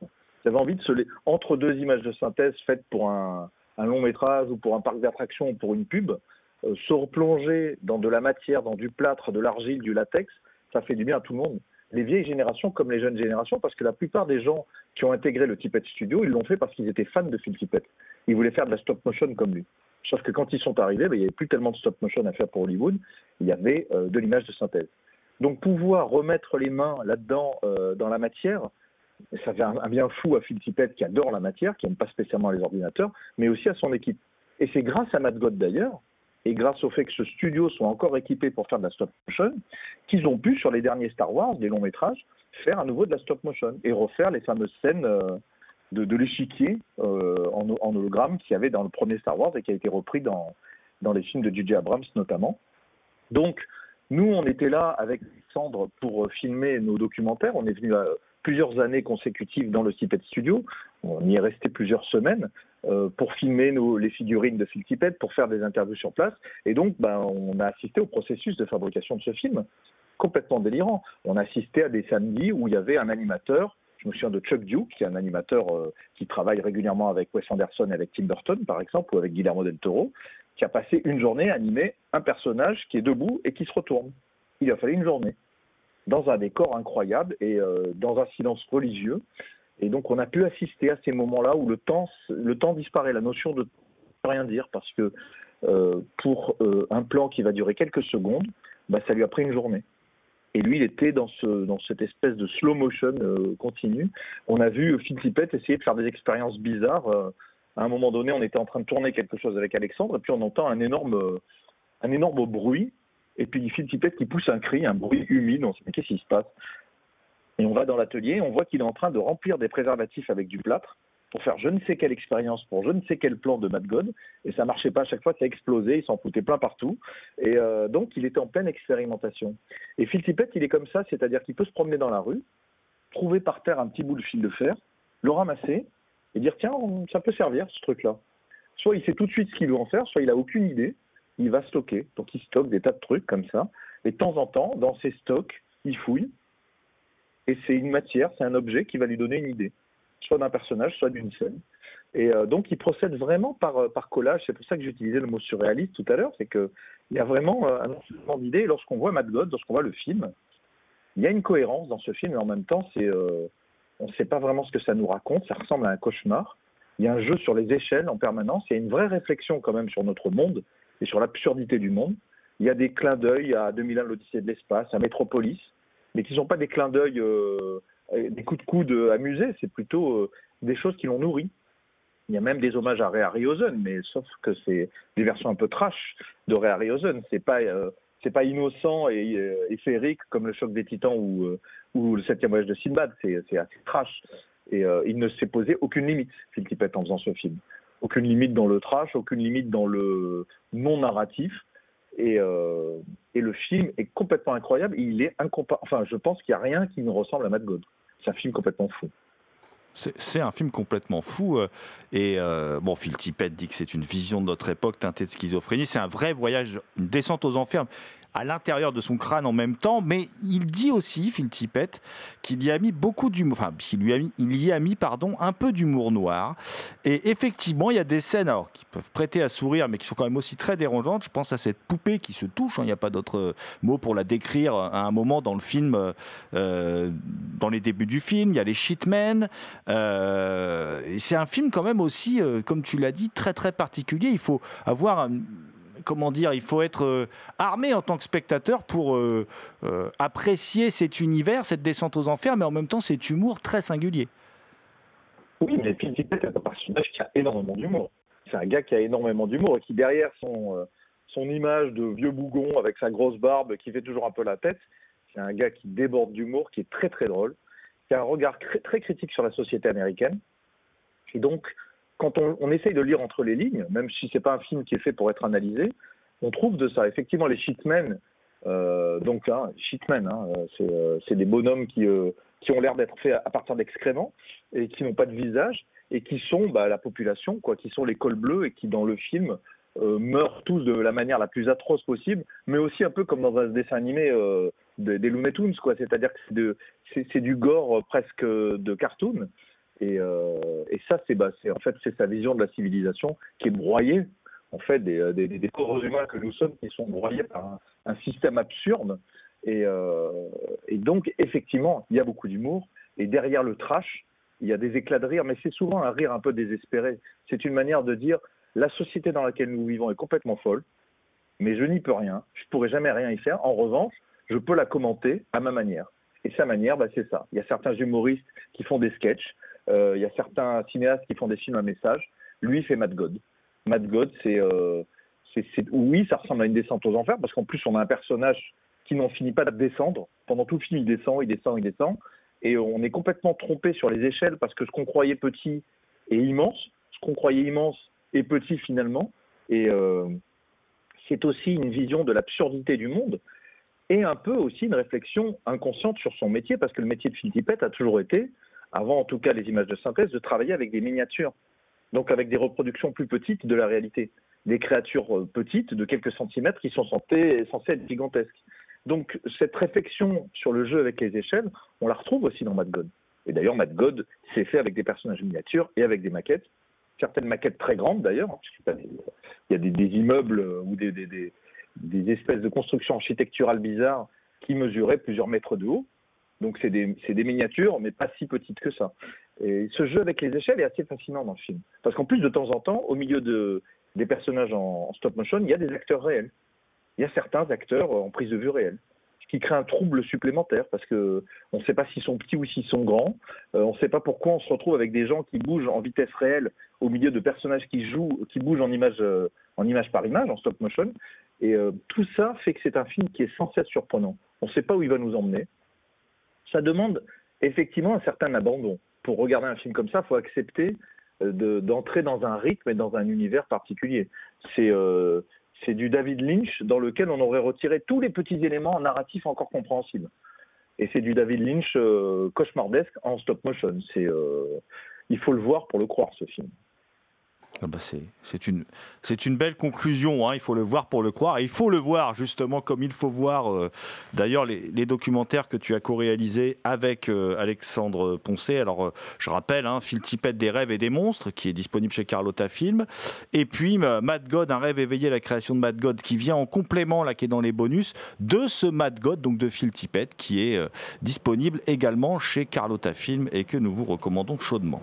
Ils avaient envie de se entre deux images de synthèse faites pour un, long métrage ou pour un parc d'attractions ou pour une pub, se replonger dans de la matière, dans du plâtre, de l'argile, du latex ça fait du bien à tout le monde. Les vieilles générations comme les jeunes générations, parce que la plupart des gens qui ont intégré le Tippett Studio, ils l'ont fait parce qu'ils étaient fans de Phil Tippett. Ils voulaient faire de la stop motion comme lui. Sauf que quand ils sont arrivés, ben, il n'y avait plus tellement de stop motion à faire pour Hollywood, il y avait euh, de l'image de synthèse. Donc pouvoir remettre les mains là-dedans, euh, dans la matière, ça fait un, bien fou à Phil Tippett qui adore la matière, qui n'aime pas spécialement les ordinateurs, mais aussi à son équipe. Et c'est grâce à Matt d'ailleurs et grâce au fait que ce studio soit encore équipé pour faire de la stop motion, qu'ils ont pu, sur les derniers Star Wars, des longs métrages, faire à nouveau de la stop motion et refaire les fameuses scènes euh, de, l'échiquier euh, en, hologramme qu'il y avait dans le premier Star Wars et qui a été repris dans, dans les films de J.J. Abrams notamment. Donc, nous, on était là avec Sandre pour filmer nos documentaires. On est venu plusieurs années consécutives dans le Tippett Studio. On y est resté plusieurs semaines euh, pour filmer les figurines de Phil pour faire des interviews sur place. Et donc, ben, on a assisté au processus de fabrication de ce film, complètement délirant. On a assisté à des samedis où il y avait un animateur. Je me souviens de Chuck Duke, qui est un animateur euh, qui travaille régulièrement avec Wes Anderson et avec Tim Burton, par exemple, ou avec Guillermo del Toro, qui a passé une journée à animer un personnage qui est debout et qui se retourne. Il a fallu une journée. dans un décor incroyable et euh, dans un silence religieux. Et donc on a pu assister à ces moments-là où le temps, le temps disparaît, la notion de rien dire parce que euh, pour euh, un plan qui va durer quelques secondes, bah, ça lui a pris une journée. Et lui, il était dans, ce, dans cette espèce de slow motion continu. On a vu Phil Tippett essayer de faire des expériences bizarres. À un moment donné, on était en train de tourner quelque chose avec Alexandre, et puis on entend un énorme, un énorme bruit. Et puis Phil Tippett qui pousse un cri, un bruit humide. On se dit, mais qu'est-ce qui se passe? Et on va dans l'atelier, on voit qu'il est en train de remplir des préservatifs avec du plâtre pour faire je ne sais quelle expérience, pour je ne sais quel plan de Mad God, et ça marchait pas à chaque fois, ça explosait, il s'en foutait plein partout, et euh, donc il était en pleine expérimentation. Et Phil Tippett, il est comme ça, c'est-à-dire qu'il peut se promener dans la rue, trouver par terre un petit bout de fil de fer, le ramasser, et dire tiens, ça peut servir ce truc-là. Soit il sait tout de suite ce qu'il veut en faire, soit il a aucune idée, il va stocker. Donc il stocke des tas de trucs comme ça, et de temps en temps, dans ses stocks, il fouille, et c'est une matière, c'est un objet qui va lui donner une idée soit d'un personnage, soit d'une scène. Et euh, donc, il procède vraiment par, euh, par collage. C'est pour ça que j'utilisais le mot surréaliste tout à l'heure. C'est qu'il y a vraiment euh, un enchaînement d'idées. Et lorsqu'on voit Mad God, lorsqu'on voit le film, il y a une cohérence dans ce film. Et en même temps, c'est, on ne sait pas vraiment ce que ça nous raconte. Ça ressemble à un cauchemar. Il y a un jeu sur les échelles en permanence. Il y a une vraie réflexion quand même sur notre monde et sur l'absurdité du monde. Il y a des clins d'œil à 2001, l'Odyssée de l'espace, à Metropolis, mais qui ne sont pas des clins d'œil euh, euh, des coups de coude amusés, c'est plutôt euh, des choses qui l'ont nourri. Il y a même des hommages à Ray Harryhausen, mais sauf que c'est des versions un peu trash de Ray Harryhausen. C'est pas euh, pas innocent et, euh, comme le choc des Titans ou, euh, ou le septième voyage de Sinbad. C'est assez trash. Et euh, il ne s'est posé aucune limite, Phil Tippett, en faisant ce film. Aucune limite dans le trash, aucune limite dans le non narratif. Et, euh, le film est complètement incroyable. Il est incompa Enfin, je pense qu'il n'y a rien qui ne ressemble à Mad God. C'est un film complètement fou. C'est un film complètement fou. euh, Et bon, Phil Tippett dit que c'est une vision de notre époque teintée de schizophrénie. C'est un vrai voyage, une descente aux enfers à l'intérieur de son crâne en même temps. Mais il dit aussi, Phil Tippett, qu'il y a mis beaucoup d'humour. Enfin, a mis, il y a mis, pardon, un peu d'humour noir. Et effectivement, il y a des scènes alors, qui peuvent prêter à sourire, mais qui sont quand même aussi très dérangeantes. Je pense à cette poupée qui se touche. hein. Il n'y a pas d'autre euh, mot pour la décrire à un moment dans le film, euh, euh, dans les débuts du film. Il y a les shitmen. Euh, c'est un film quand même aussi, euh, comme tu l'as dit, très très particulier. Il faut avoir un- comment dire, il faut être euh, armé en tant que spectateur pour euh, euh, apprécier cet univers, cette descente aux enfers, mais en même temps cet humour très singulier. Oui, mais Phil Tippett est un personnage qui a énormément d'humour. C'est un gars qui a énormément d'humour et qui, derrière son, son image de vieux bougon avec sa grosse barbe qui fait toujours un peu la tête, c'est un gars qui déborde d'humour, qui est très très drôle, qui a un regard cr- très critique sur la société américaine. Et donc, quand on, essaye de lire entre les lignes, même si c'est pas un film qui est fait pour être analysé, on trouve de ça. Effectivement, les shitmen, euh, donc hein, shitmen, hein, euh, c'est euh, c'est des bonhommes qui, qui ont l'air d'être faits à partir d'excréments et qui n'ont pas de visage et qui sont bah, la population, quoi, qui sont les cols bleus et qui dans le film meurent tous de la manière la plus atroce possible, mais aussi un peu comme dans un dessin animé des, des Looney Tunes, quoi. C'est-à-dire que c'est du gore presque de cartoon. Et, euh, et ça, c'est bah, c'est- en fait c'est sa vision de la civilisation qui est broyée, en fait, des, euh, des, pauvres humains que nous sommes qui sont broyés par un, système absurde. Et, euh, et donc, effectivement, il y a beaucoup d'humour. Et derrière le trash, il y a des éclats de rire, mais c'est souvent un rire un peu désespéré. C'est une manière de dire la société dans laquelle nous vivons est complètement folle, mais je n'y peux rien. Je ne pourrai jamais rien y faire. En revanche, je peux la commenter à ma manière. Et sa manière, bah, c'est ça. Il y a certains humoristes qui font des sketchs. Euh, il y a certains cinéastes qui font des films à message. Lui, fait Mad God. Mad God, c'est, euh, c'est, oui, ça ressemble à une descente aux enfers parce qu'en plus, on a un personnage qui n'en finit pas de descendre. Pendant tout le film, il descend, il descend, il descend. Et on est complètement trompé sur les échelles parce que ce qu'on croyait petit est immense. Ce qu'on croyait immense est petit finalement. Et euh, c'est aussi une vision de l'absurdité du monde et un peu aussi une réflexion inconsciente sur son métier parce que le métier de Phil Tippett a toujours été, avant en tout cas les images de synthèse, de travailler avec des miniatures. Donc avec des reproductions plus petites de la réalité. Des créatures euh, petites de quelques centimètres qui sont censées, être gigantesques. Donc cette réflexion sur le jeu avec les échelles, on la retrouve aussi dans Mad God. Et d'ailleurs, Mad God, c'est fait avec des personnages miniatures et avec des maquettes. Certaines maquettes très grandes d'ailleurs, hein, il y a des, immeubles euh, ou des espèces de constructions architecturales bizarres qui mesuraient plusieurs mètres de haut. Donc c'est des, miniatures, mais pas si petites que ça. Et ce jeu avec les échelles est assez fascinant dans le film. Parce qu'en plus, de temps en temps, au milieu de, des personnages en, stop motion, il y a des acteurs réels. Il y a certains acteurs en prise de vue réelle. Ce qui crée un trouble supplémentaire parce que on ne sait pas s'ils sont petits ou s'ils sont grands. Euh, on ne sait pas pourquoi on se retrouve avec des gens qui bougent en vitesse réelle au milieu de personnages qui jouent, qui bougent en image, euh, par image, en stop motion. Et euh, tout ça fait que c'est un film qui est sans cesse surprenant. On ne sait pas où il va nous emmener. Ça demande effectivement un certain abandon. Pour regarder un film comme ça, il faut accepter euh, de- d'entrer dans un rythme et dans un univers particulier. C'est euh, c'est du David Lynch dans lequel on aurait retiré tous les petits éléments narratifs encore compréhensibles. Et c'est du David Lynch euh, cauchemardesque en stop motion. Il faut le voir pour le croire ce film. Ah bah c'est une, belle conclusion, hein, il faut le voir pour le croire, il faut le voir justement comme il faut voir euh, d'ailleurs les, documentaires que tu as co-réalisés avec euh, Alexandre Poncé. Alors euh, je rappelle, hein, Tippett des rêves et des monstres qui est disponible chez Carlotta Film, et puis Mad God, un rêve éveillé, la création de Mad God qui vient en complément, là qui est dans les bonus, de ce Mad God, donc de Phil Tippett, qui est disponible également chez Carlotta Film et que nous vous recommandons chaudement.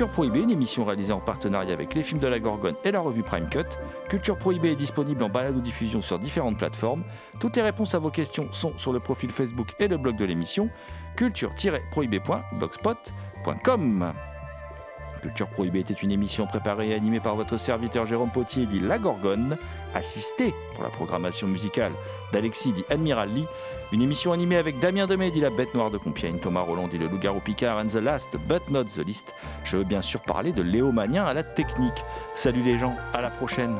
Culture Prohibée, une émission réalisée en partenariat avec les films de la Gorgone et la revue Prime Cut. Culture Prohibée est disponible en balade ou diffusion sur différentes plateformes. Toutes les réponses à vos questions sont sur le profil Facebook et le blog de l'émission culture-prohibée.blogspot.com. Culture Prohibée était une émission préparée et animée par votre serviteur Jérôme Potier dit La Gorgone, assisté pour la programmation musicale d'Alexis dit Admiral Lee, une émission animée avec Damien Demey dit La Bête Noire de Compiègne, Thomas Roland dit Le Loup-Garou Picard and the Last but not the least. Je veux bien sûr parler de Léo Magnin à la technique. Salut les gens, à la prochaine.